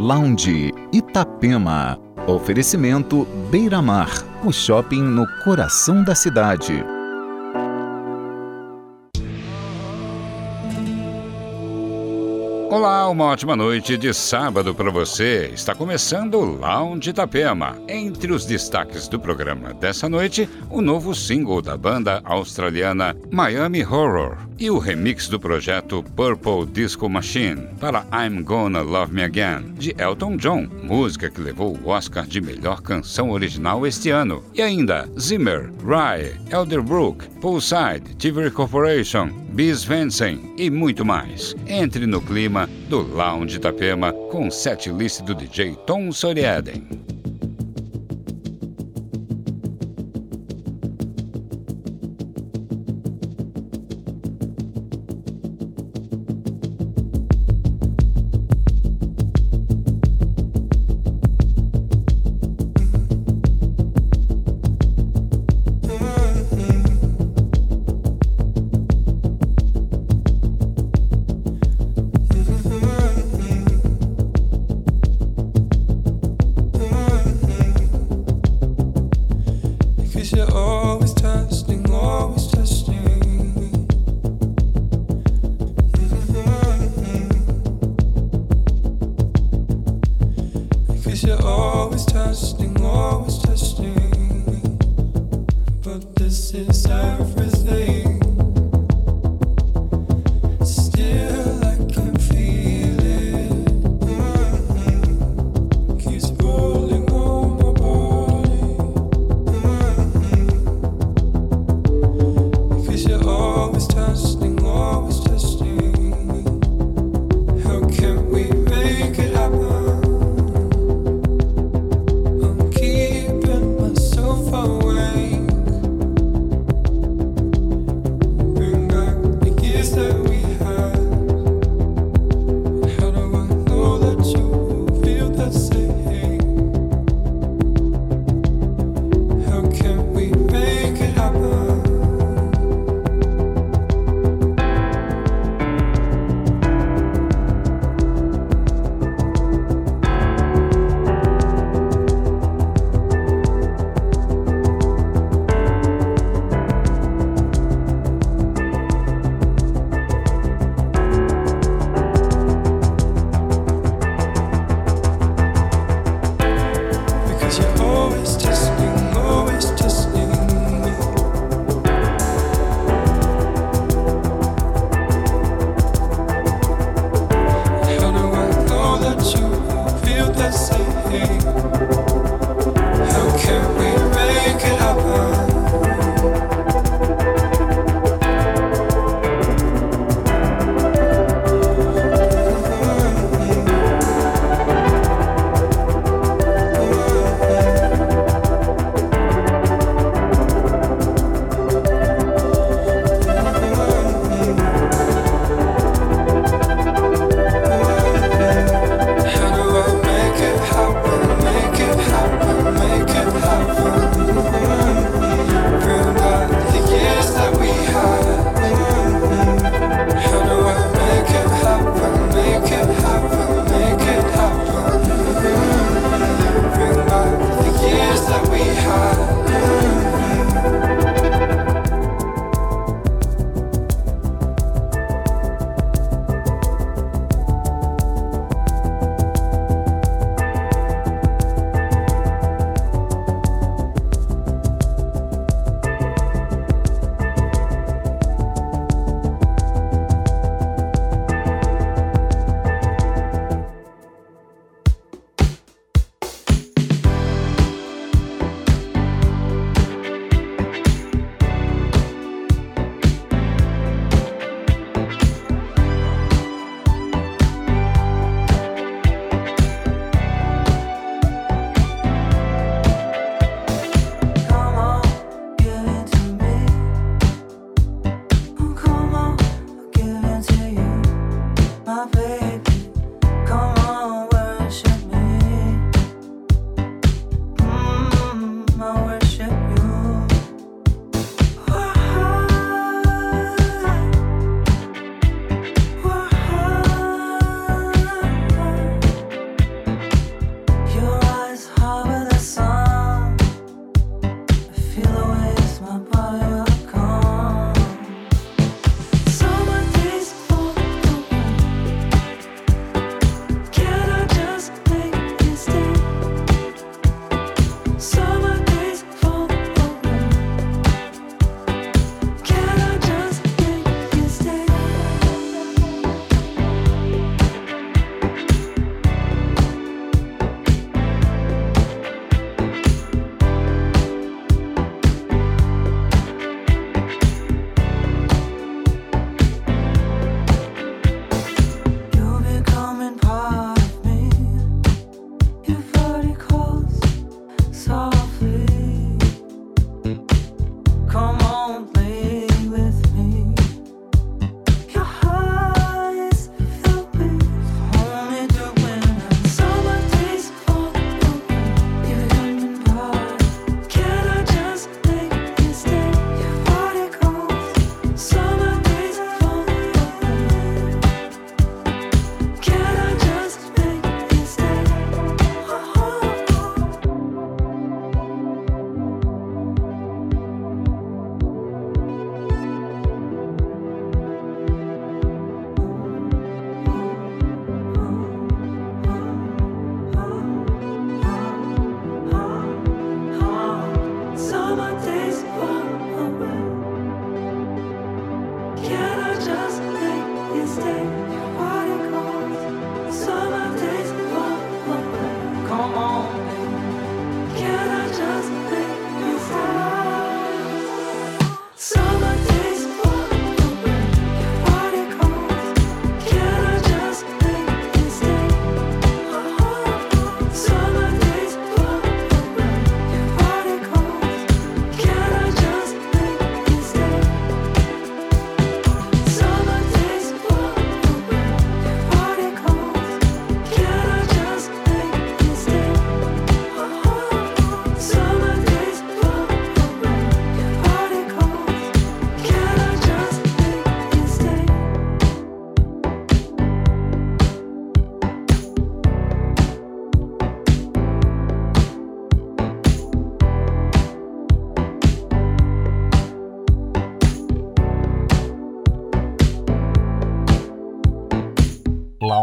Lounge Itapema. Oferecimento Beira Mar, o shopping no coração da cidade. Olá, uma ótima noite de sábado para você. Está começando o Lounge Itapema. Entre os destaques do programa dessa noite, o novo single da banda australiana Miami Horror e o remix do projeto Purple Disco Machine para I'm Gonna Love Me Again, de Elton John, música que levou o Oscar de melhor canção original este ano. E ainda Zimmer, Rye, Elderbrook, Poolside, TV Corporation, Bis Vensen e muito mais. Entre no clima do Lounge Itapema com o set list do DJ Tom Soriaden.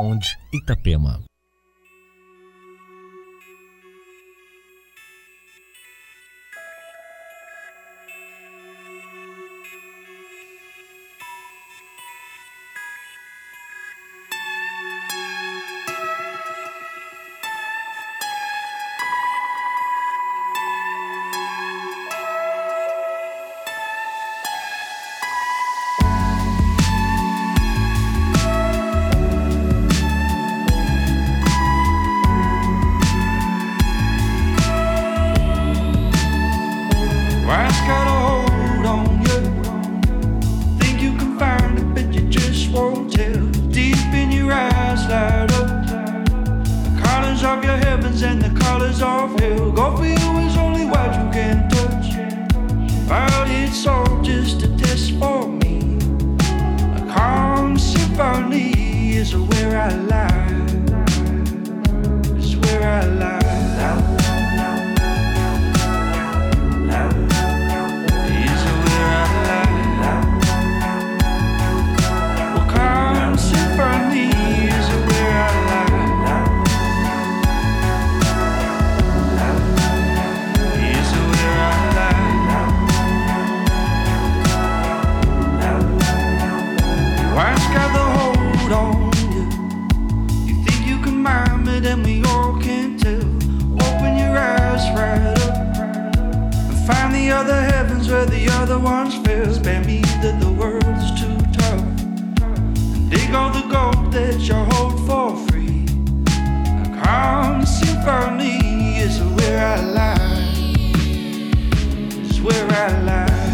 Lounge Itapema. that you hold for free. A calm symphony is where I lie. Is where I lie.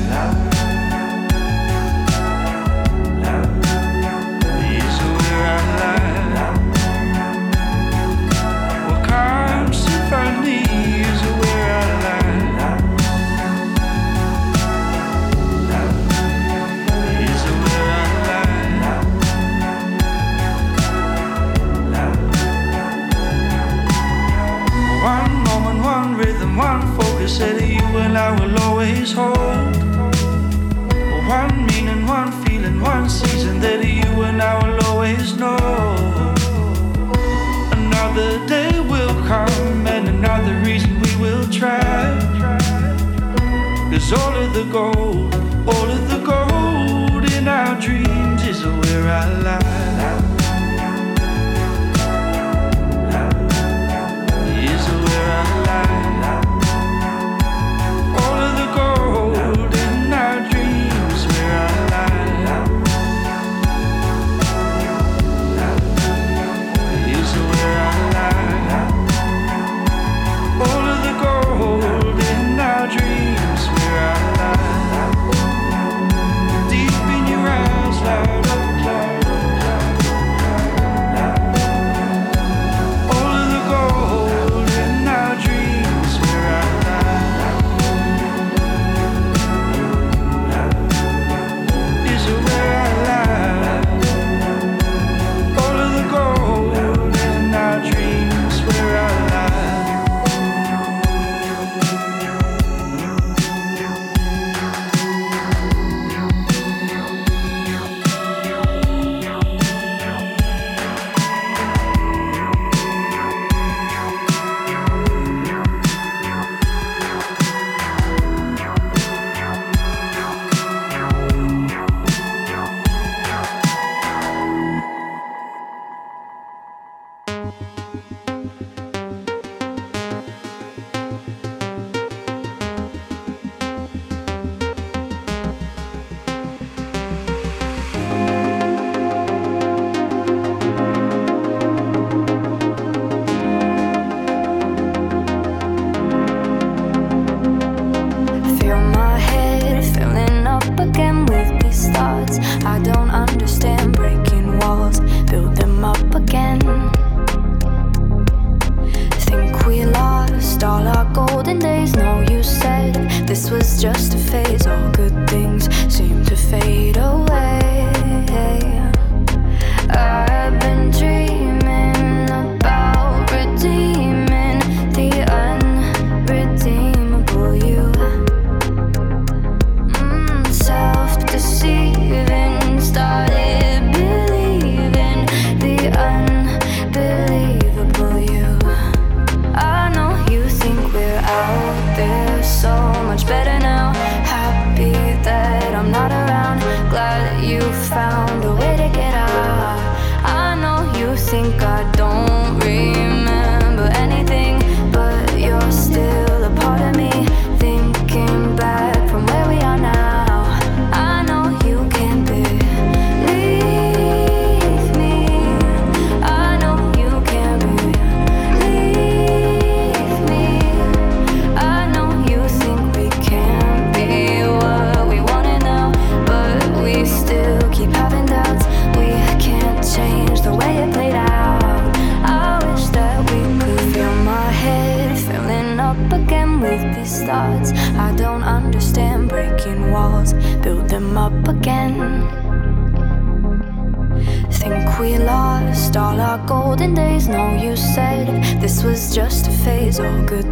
You said that you and I will always hold one meaning, one feeling, one season that you and I will always know. Another day will come and another reason we will try. Cause all of the gold, all of the gold in our dreams is where I lie. Phase. All good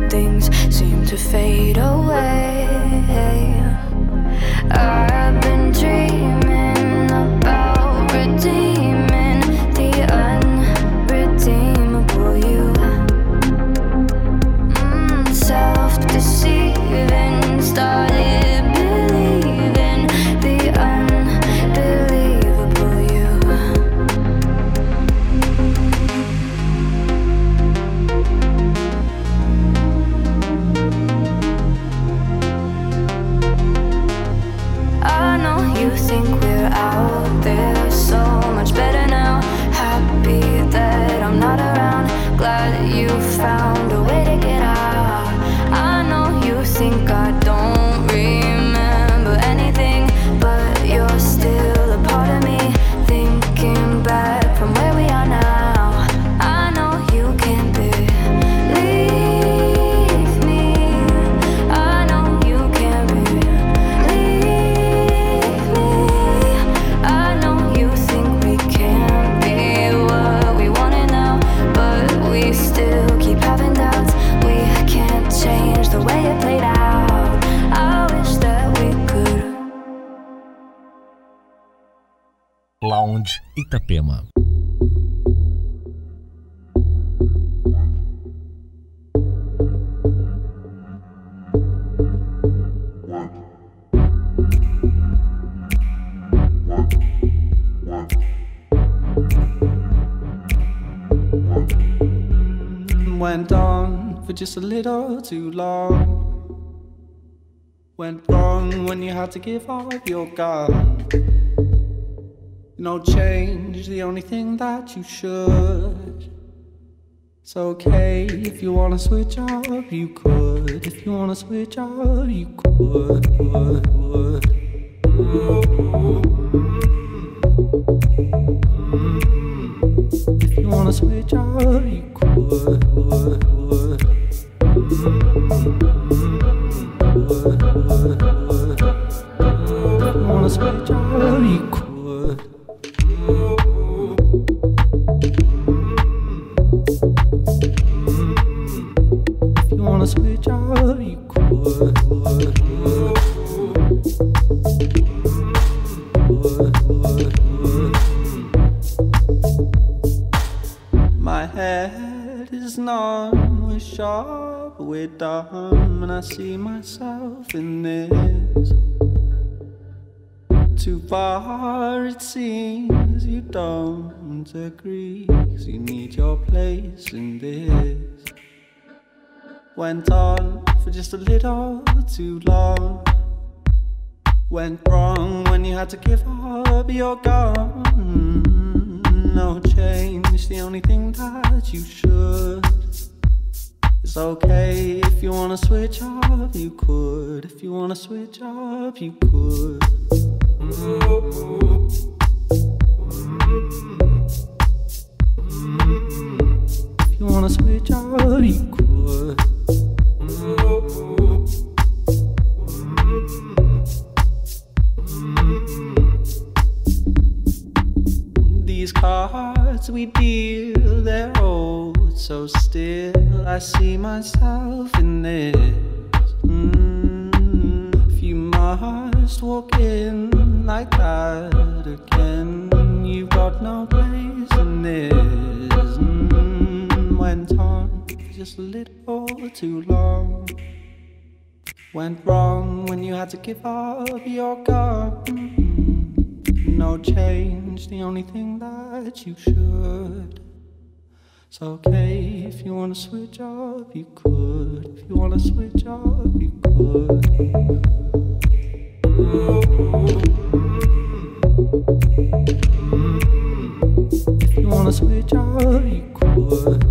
Lounge Itapema. Went on for just a little too long. Went wrong when you had to give up your gun. No change, the only thing that you should. It's okay if you wanna switch up, you could. If you wanna switch up, you could. would, would. If you wanna switch up, you could. Far it seems you don't agree, you need your place in this. Went on for just a little too long. Went wrong when you had to give up your gun. No change, the only thing that you should. It's okay if you wanna switch up, you could. If you wanna switch up, you could. If you wanna switch up, you could. These cards we deal, they're old, so still I see myself in this. Mm, if you must walk in like that again, you've got no place in this. Mm, went on just a little too long. Went wrong when you had to give up your gun. No change, the only thing that you should. It's okay if you wanna switch up, you could. If you wanna switch up, you could. If you wanna switch up, you could.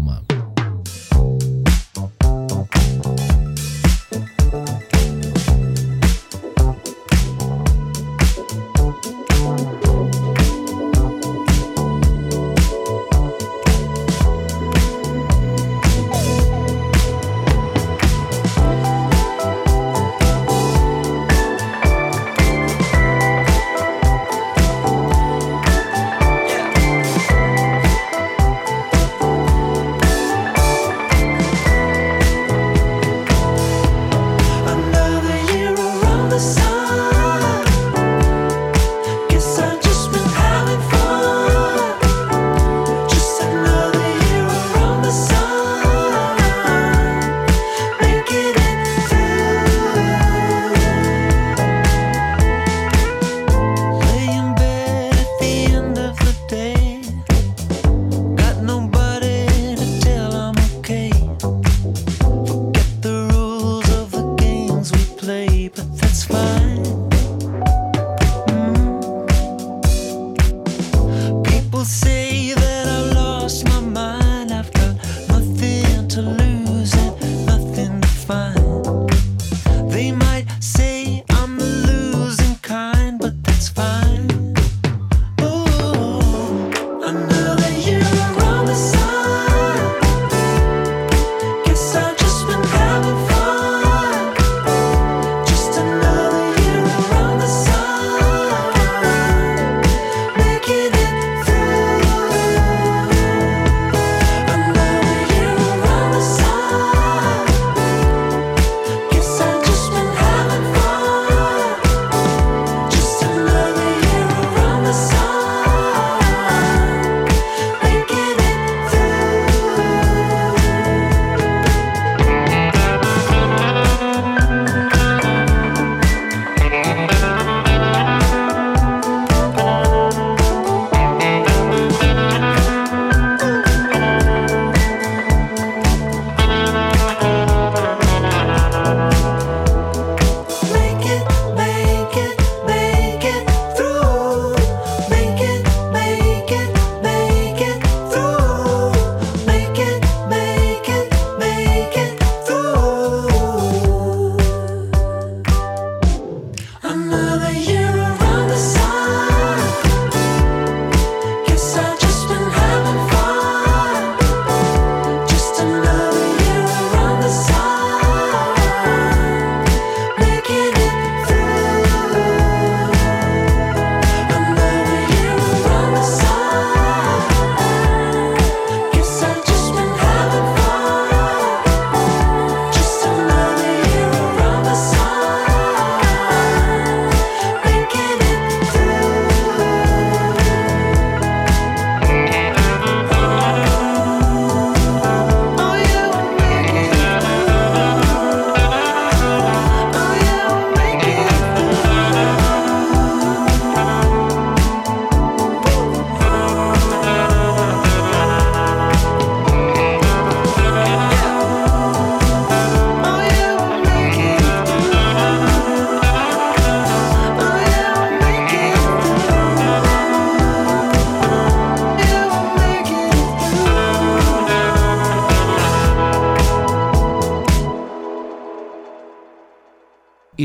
Itapema.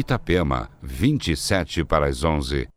Itapema, 27 para as 11.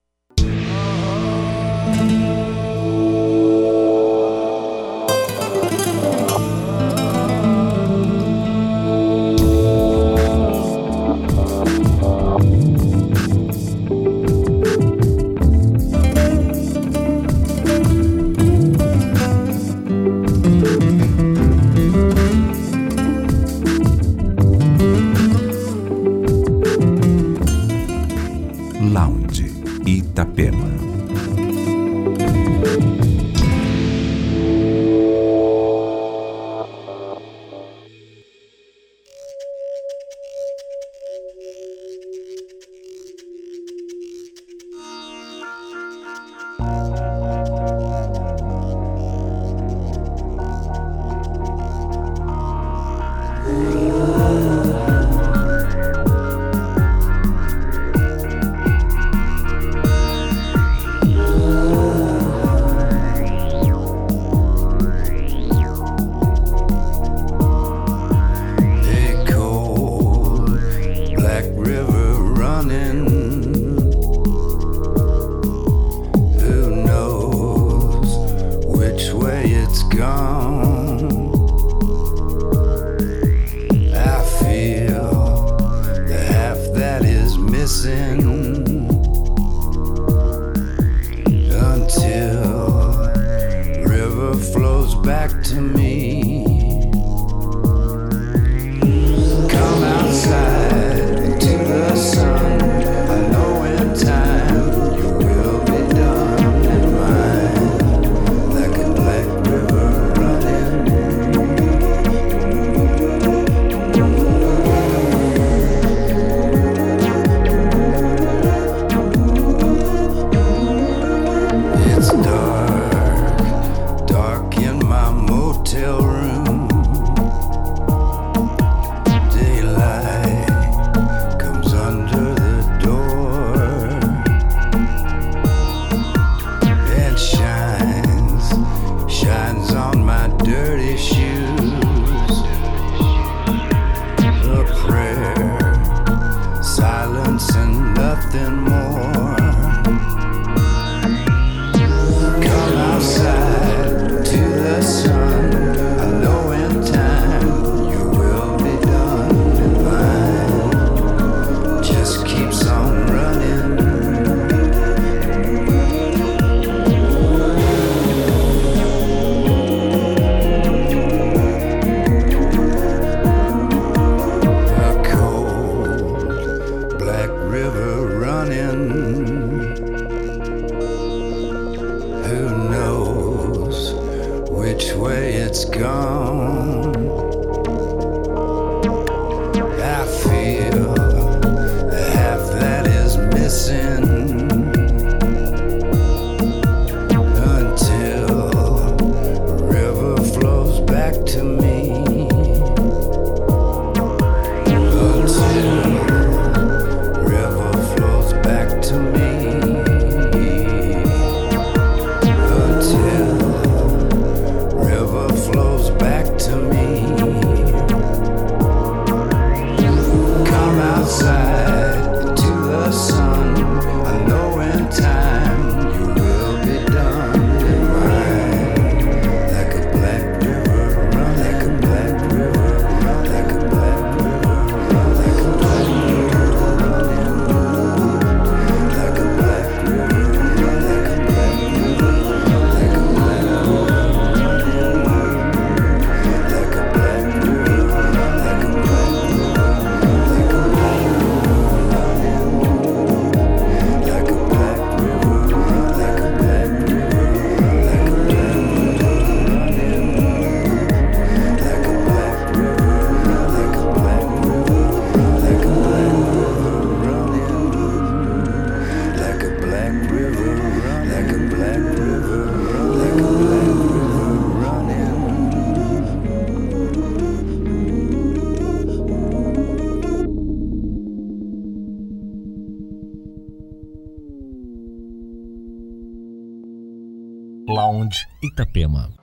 Lounge Itapema.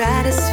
To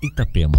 Itapema.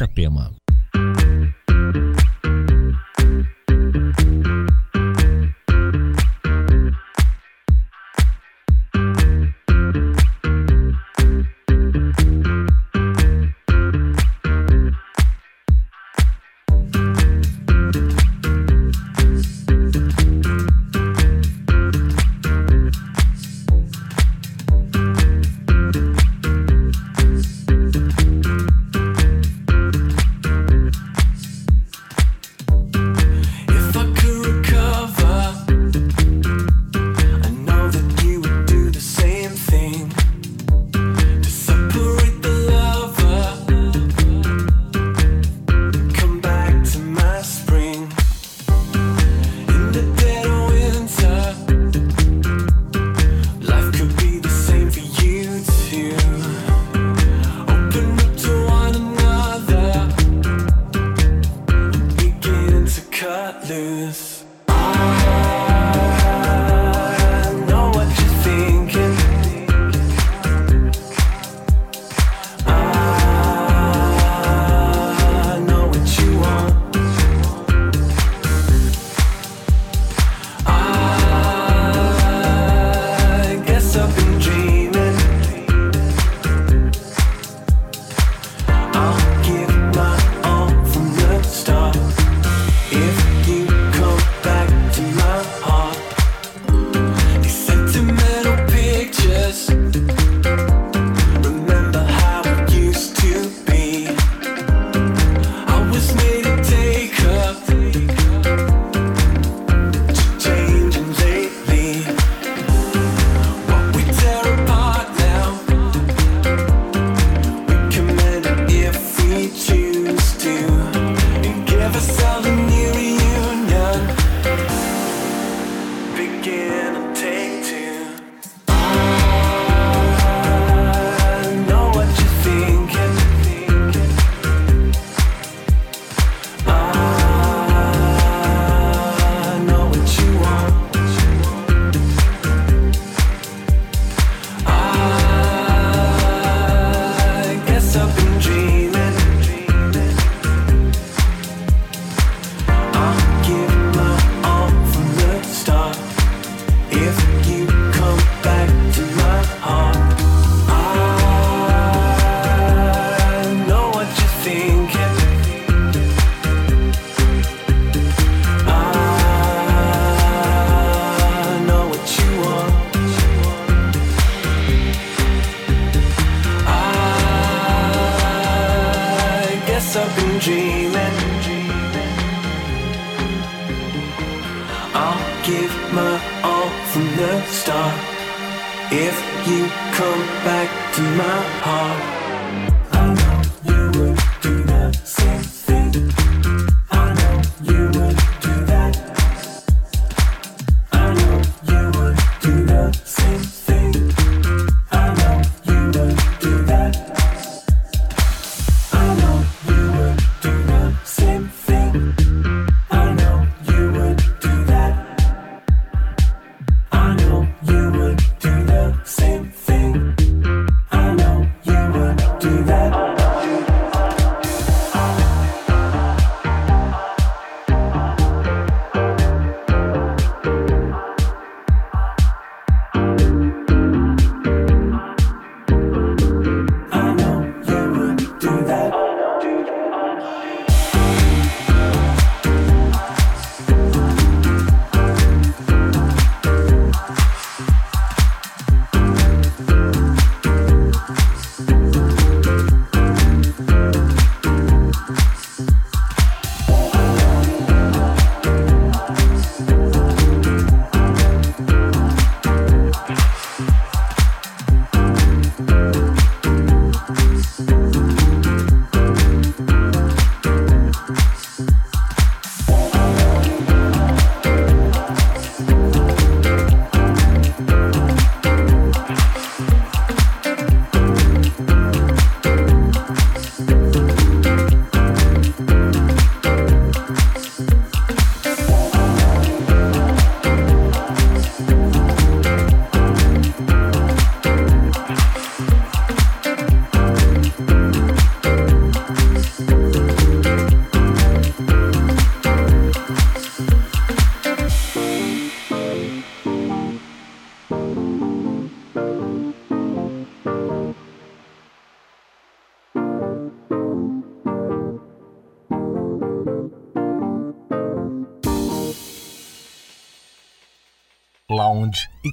Itapema.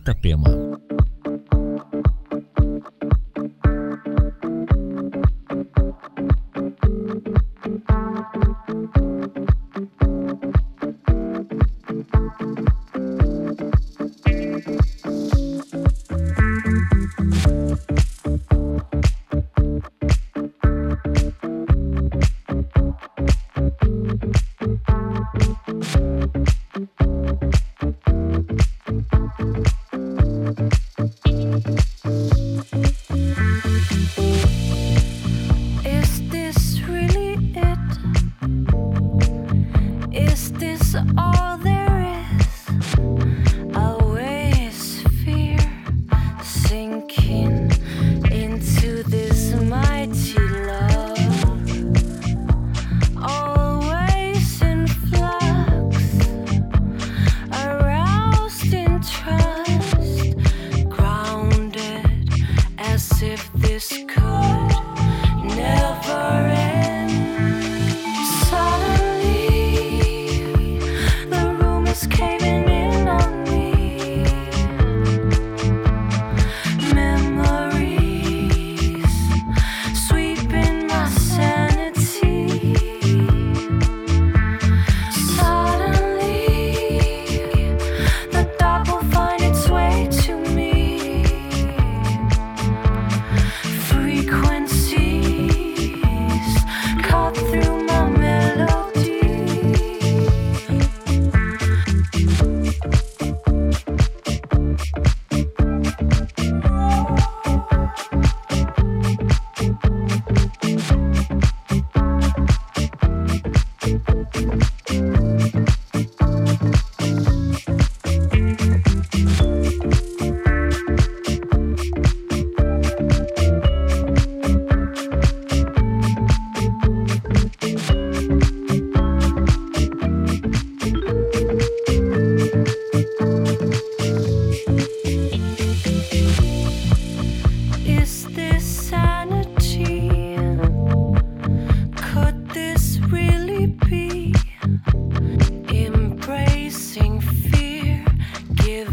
Itapema.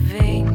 Vain.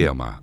Itapema.